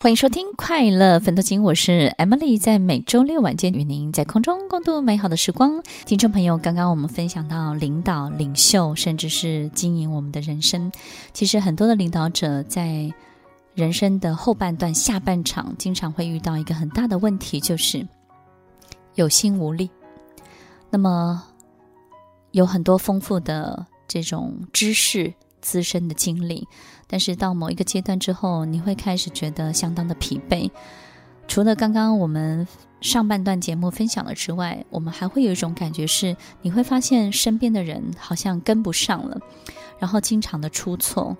欢迎收听《快乐奋斗金》，我是 Emily，在每周六晚间与您在空中共度美好的时光。听众朋友，刚刚我们分享到领导、领袖，甚至是经营我们的人生。其实很多的领导者在人生的后半段、下半场，经常会遇到一个很大的问题，就是有心无力。那么有很多丰富的这种知识、自身的经历。但是到某一个阶段之后，你会开始觉得相当的疲惫。除了刚刚我们上半段节目分享了之外，我们还会有一种感觉是，你会发现身边的人好像跟不上了，然后经常的出错，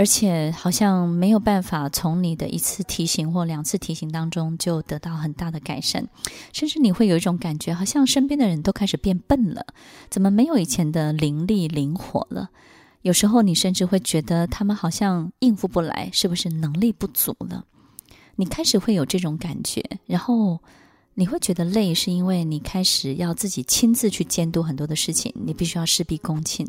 而且好像没有办法从你的一次提醒或两次提醒当中就得到很大的改善，甚至你会有一种感觉，好像身边的人都开始变笨了，怎么没有以前的灵力灵活了？有时候你甚至会觉得他们好像应付不来，是不是能力不足了？你开始会有这种感觉，然后你会觉得累，是因为你开始要自己亲自去监督很多的事情，你必须要事必躬亲。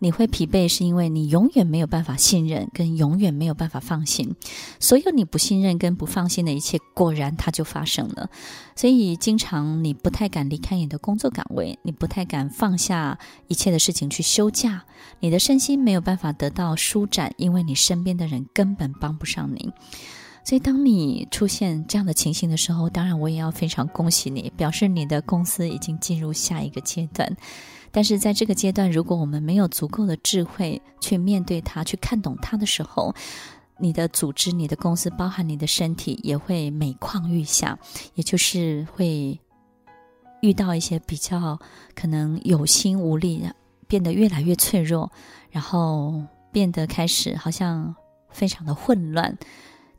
你会疲惫，是因为你永远没有办法信任，跟永远没有办法放心。所有你不信任跟不放心的一切，果然它就发生了。所以，经常你不太敢离开你的工作岗位，你不太敢放下一切的事情去休假，你的身心没有办法得到舒展，因为你身边的人根本帮不上你。所以，当你出现这样的情形的时候，当然我也要非常恭喜你，表示你的公司已经进入下一个阶段。但是在这个阶段，如果我们没有足够的智慧去面对它、去看懂它的时候，你的组织、你的公司，包含你的身体，也会每况愈下，也就是会遇到一些比较可能有心无力，变得越来越脆弱，然后变得开始好像非常的混乱，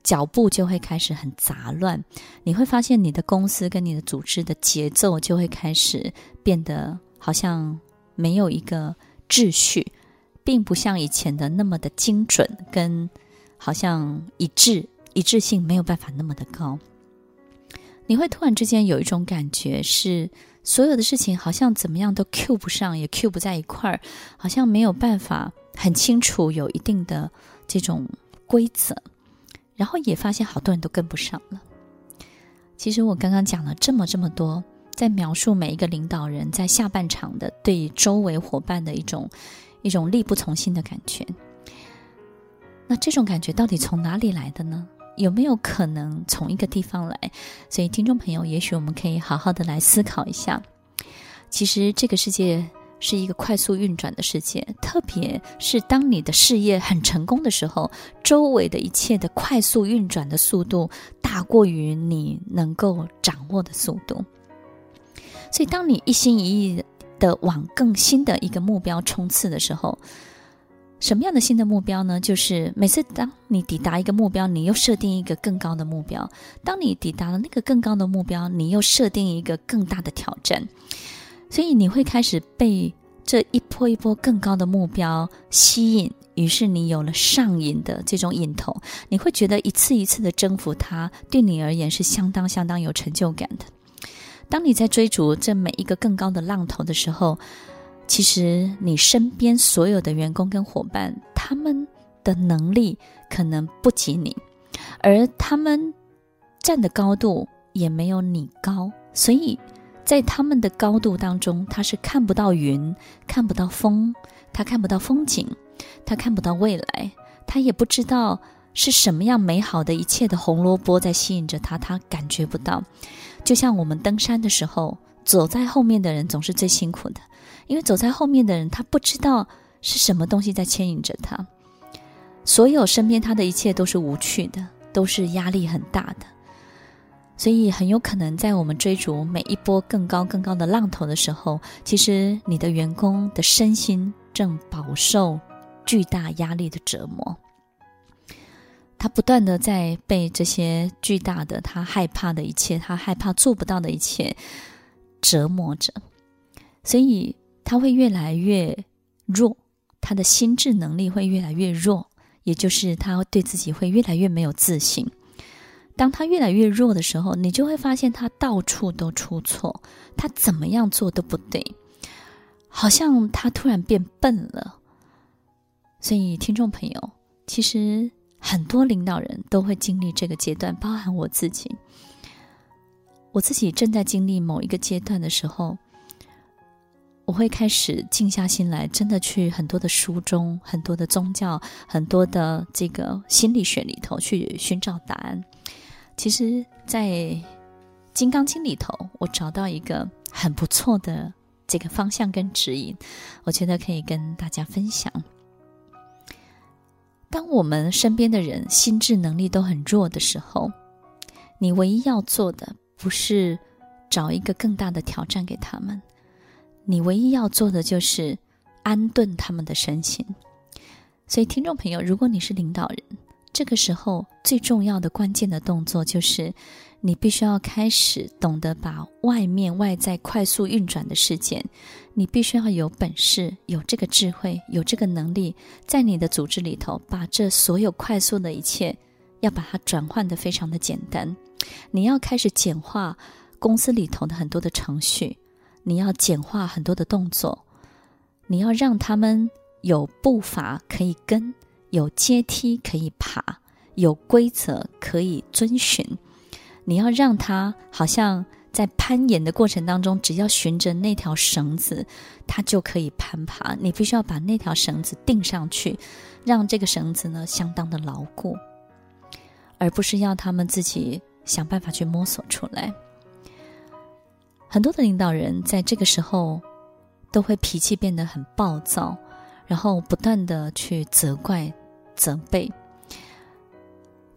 脚步就会开始很杂乱。你会发现你的公司跟你的组织的节奏就会开始变得。好像没有一个秩序，并不像以前的那么的精准，跟好像一致一致性没有办法那么的高。你会突然之间有一种感觉，是所有的事情好像怎么样都 cue 不上，也 cue 不在一块儿，好像没有办法很清楚有一定的这种规则，然后也发现好多人都跟不上了。其实我刚刚讲了这么这么多。在描述每一个领导人在下半场的对周围伙伴的一种一种力不从心的感觉。那这种感觉到底从哪里来的呢？有没有可能从一个地方来？所以，听众朋友，也许我们可以好好的来思考一下。其实，这个世界是一个快速运转的世界，特别是当你的事业很成功的时候，周围的一切的快速运转的速度大过于你能够掌握的速度。所以，当你一心一意的往更新的一个目标冲刺的时候，什么样的新的目标呢？就是每次当你抵达一个目标，你又设定一个更高的目标；当你抵达了那个更高的目标，你又设定一个更大的挑战。所以，你会开始被这一波一波更高的目标吸引，于是你有了上瘾的这种瘾头。你会觉得一次一次的征服它，对你而言是相当相当有成就感的。当你在追逐这每一个更高的浪头的时候，其实你身边所有的员工跟伙伴，他们的能力可能不及你，而他们站的高度也没有你高，所以在他们的高度当中，他是看不到云，看不到风，他看不到风景，他看不到未来，他也不知道是什么样美好的一切的红萝卜在吸引着他，他感觉不到。就像我们登山的时候，走在后面的人总是最辛苦的，因为走在后面的人他不知道是什么东西在牵引着他，所有身边他的一切都是无趣的，都是压力很大的，所以很有可能在我们追逐每一波更高更高的浪头的时候，其实你的员工的身心正饱受巨大压力的折磨。他不断的在被这些巨大的、他害怕的一切、他害怕做不到的一切折磨着，所以他会越来越弱，他的心智能力会越来越弱，也就是他对自己会越来越没有自信。当他越来越弱的时候，你就会发现他到处都出错，他怎么样做都不对，好像他突然变笨了。所以，听众朋友，其实。很多领导人都会经历这个阶段，包含我自己。我自己正在经历某一个阶段的时候，我会开始静下心来，真的去很多的书中、很多的宗教、很多的这个心理学里头去寻找答案。其实，在《金刚经》里头，我找到一个很不错的这个方向跟指引，我觉得可以跟大家分享。当我们身边的人心智能力都很弱的时候，你唯一要做的不是找一个更大的挑战给他们，你唯一要做的就是安顿他们的身心。所以，听众朋友，如果你是领导人，这个时候最重要的关键的动作就是。你必须要开始懂得把外面外在快速运转的事件，你必须要有本事、有这个智慧、有这个能力，在你的组织里头，把这所有快速的一切，要把它转换的非常的简单。你要开始简化公司里头的很多的程序，你要简化很多的动作，你要让他们有步伐可以跟，有阶梯可以爬，有规则可以遵循。你要让他好像在攀岩的过程当中，只要循着那条绳子，他就可以攀爬。你必须要把那条绳子钉上去，让这个绳子呢相当的牢固，而不是要他们自己想办法去摸索出来。很多的领导人在这个时候都会脾气变得很暴躁，然后不断的去责怪、责备。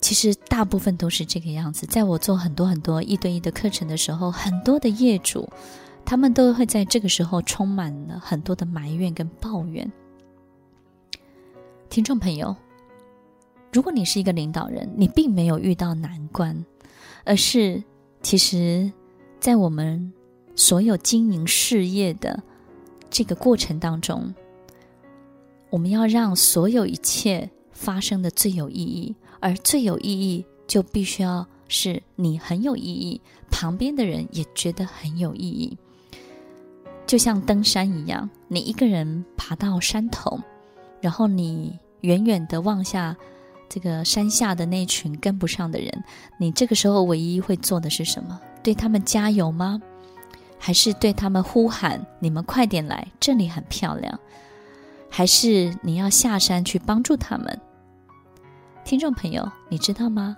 其实大部分都是这个样子。在我做很多很多一对一的课程的时候，很多的业主，他们都会在这个时候充满了很多的埋怨跟抱怨。听众朋友，如果你是一个领导人，你并没有遇到难关，而是其实，在我们所有经营事业的这个过程当中，我们要让所有一切发生的最有意义。而最有意义，就必须要是你很有意义，旁边的人也觉得很有意义。就像登山一样，你一个人爬到山头，然后你远远的望下这个山下的那群跟不上的人，你这个时候唯一会做的是什么？对他们加油吗？还是对他们呼喊：“你们快点来，这里很漂亮。”还是你要下山去帮助他们？听众朋友，你知道吗？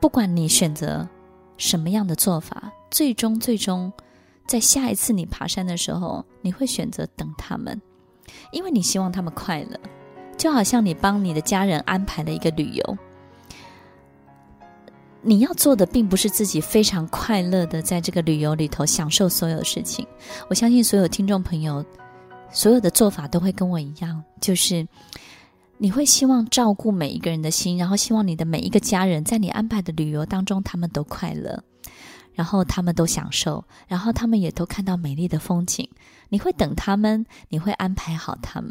不管你选择什么样的做法，最终最终，在下一次你爬山的时候，你会选择等他们，因为你希望他们快乐，就好像你帮你的家人安排了一个旅游，你要做的并不是自己非常快乐的在这个旅游里头享受所有事情。我相信所有听众朋友，所有的做法都会跟我一样，就是。你会希望照顾每一个人的心，然后希望你的每一个家人在你安排的旅游当中，他们都快乐，然后他们都享受，然后他们也都看到美丽的风景。你会等他们，你会安排好他们，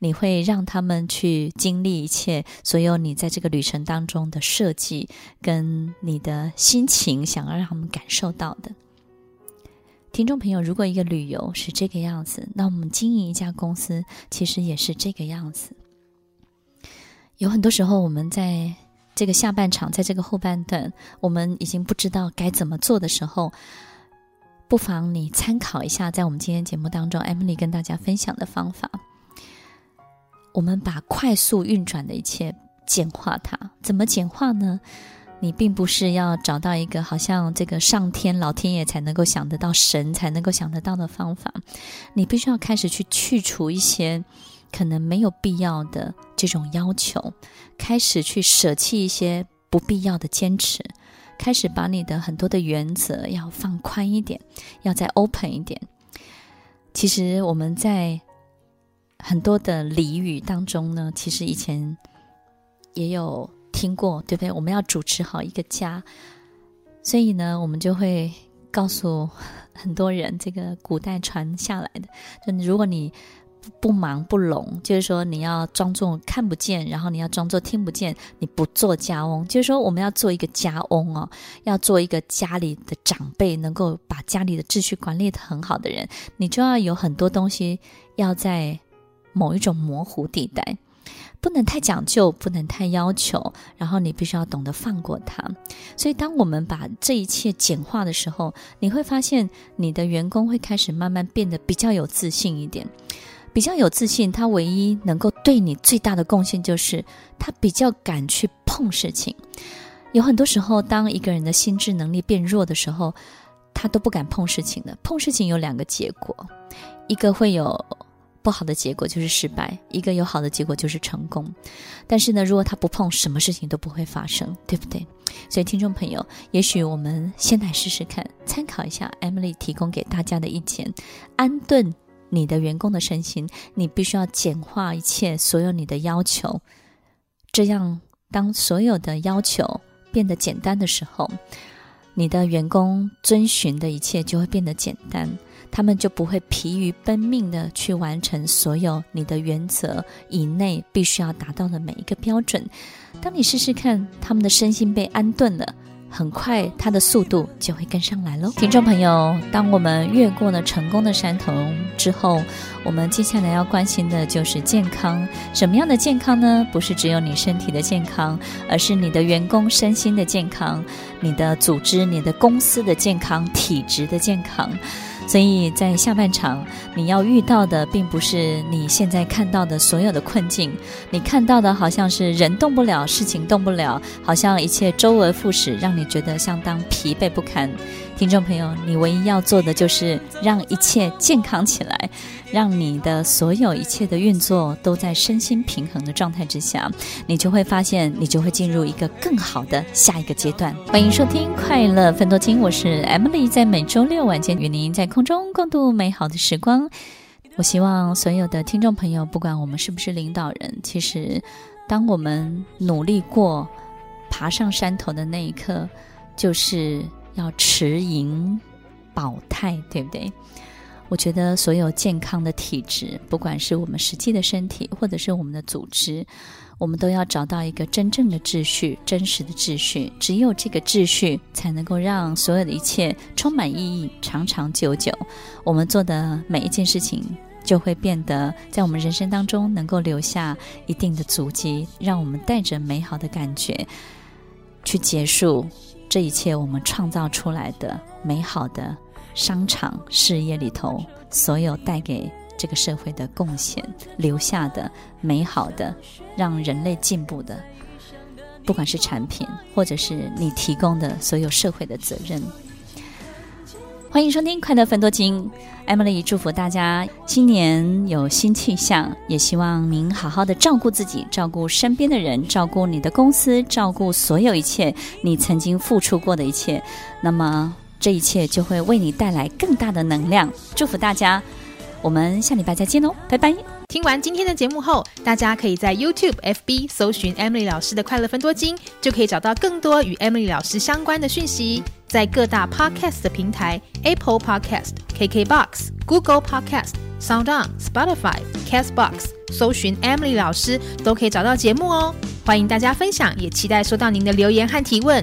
你会让他们去经历一切，所有你在这个旅程当中的设计跟你的心情，想要让他们感受到的。听众朋友，如果一个旅游是这个样子，那我们经营一家公司其实也是这个样子。有很多时候，我们在这个下半场，在这个后半段，我们已经不知道该怎么做的时候，不妨你参考一下，在我们今天节目当中，Emily 跟大家分享的方法。我们把快速运转的一切简化它，怎么简化呢？你并不是要找到一个好像这个上天、老天爷才能够想得到、神才能够想得到的方法，你必须要开始去去除一些。可能没有必要的这种要求，开始去舍弃一些不必要的坚持，开始把你的很多的原则要放宽一点，要再 open 一点。其实我们在很多的俚语当中呢，其实以前也有听过，对不对？我们要主持好一个家，所以呢，我们就会告诉很多人，这个古代传下来的，就如果你。不忙不拢，就是说你要装作看不见，然后你要装作听不见，你不做家翁，就是说我们要做一个家翁哦，要做一个家里的长辈，能够把家里的秩序管理得很好的人，你就要有很多东西要在某一种模糊地带，不能太讲究，不能太要求，然后你必须要懂得放过他。所以，当我们把这一切简化的时候，你会发现你的员工会开始慢慢变得比较有自信一点。比较有自信，他唯一能够对你最大的贡献就是他比较敢去碰事情。有很多时候，当一个人的心智能力变弱的时候，他都不敢碰事情的。碰事情有两个结果，一个会有不好的结果，就是失败；一个有好的结果，就是成功。但是呢，如果他不碰，什么事情都不会发生，对不对？所以，听众朋友，也许我们先来试试看，参考一下 Emily 提供给大家的意见，安顿。你的员工的身心，你必须要简化一切所有你的要求，这样当所有的要求变得简单的时候，你的员工遵循的一切就会变得简单，他们就不会疲于奔命的去完成所有你的原则以内必须要达到的每一个标准。当你试试看，他们的身心被安顿了。很快，它的速度就会跟上来喽。听众朋友，当我们越过了成功的山头之后，我们接下来要关心的就是健康。什么样的健康呢？不是只有你身体的健康，而是你的员工身心的健康，你的组织、你的公司的健康、体质的健康。所以在下半场，你要遇到的并不是你现在看到的所有的困境，你看到的好像是人动不了，事情动不了，好像一切周而复始，让你觉得相当疲惫不堪。听众朋友，你唯一要做的就是让一切健康起来，让你的所有一切的运作都在身心平衡的状态之下，你就会发现，你就会进入一个更好的下一个阶段。欢迎收听《快乐芬多精》，我是 Emily，在每周六晚间与您在空中共度美好的时光。我希望所有的听众朋友，不管我们是不是领导人，其实当我们努力过爬上山头的那一刻，就是。要持盈保泰，对不对？我觉得所有健康的体质，不管是我们实际的身体，或者是我们的组织，我们都要找到一个真正的秩序，真实的秩序。只有这个秩序，才能够让所有的一切充满意义，长长久久。我们做的每一件事情，就会变得在我们人生当中能够留下一定的足迹，让我们带着美好的感觉去结束。这一切我们创造出来的美好的商场事业里头，所有带给这个社会的贡献，留下的美好的，让人类进步的，不管是产品，或者是你提供的所有社会的责任。欢迎收听《快乐分多金》，Emily 祝福大家新年有新气象，也希望您好好的照顾自己，照顾身边的人，照顾你的公司，照顾所有一切你曾经付出过的一切，那么这一切就会为你带来更大的能量。祝福大家，我们下礼拜再见喽，拜拜。听完今天的节目后，大家可以在 YouTube、FB 搜寻 Emily 老师的《快乐分多金》，就可以找到更多与 Emily 老师相关的讯息。在各大 Podcast 的平台，Apple Podcast、KKBox、Google Podcast、SoundOn、Spotify、Castbox，搜寻 Emily 老师都可以找到节目哦。欢迎大家分享，也期待收到您的留言和提问。